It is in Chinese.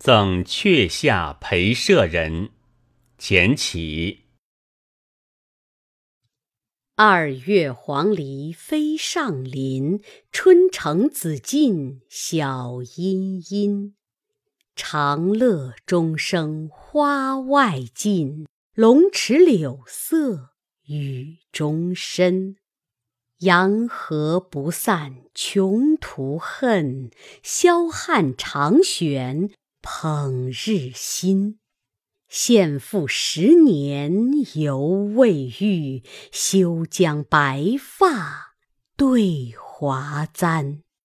赠阙下陪舍人。前起。二月黄鹂飞上林，春城子衿，晓阴阴。长乐钟声花外尽，龙池柳色雨中深。洋河不散穷途恨，霄汉长悬捧日新。献赋十年犹未遇，休将白发对华簪。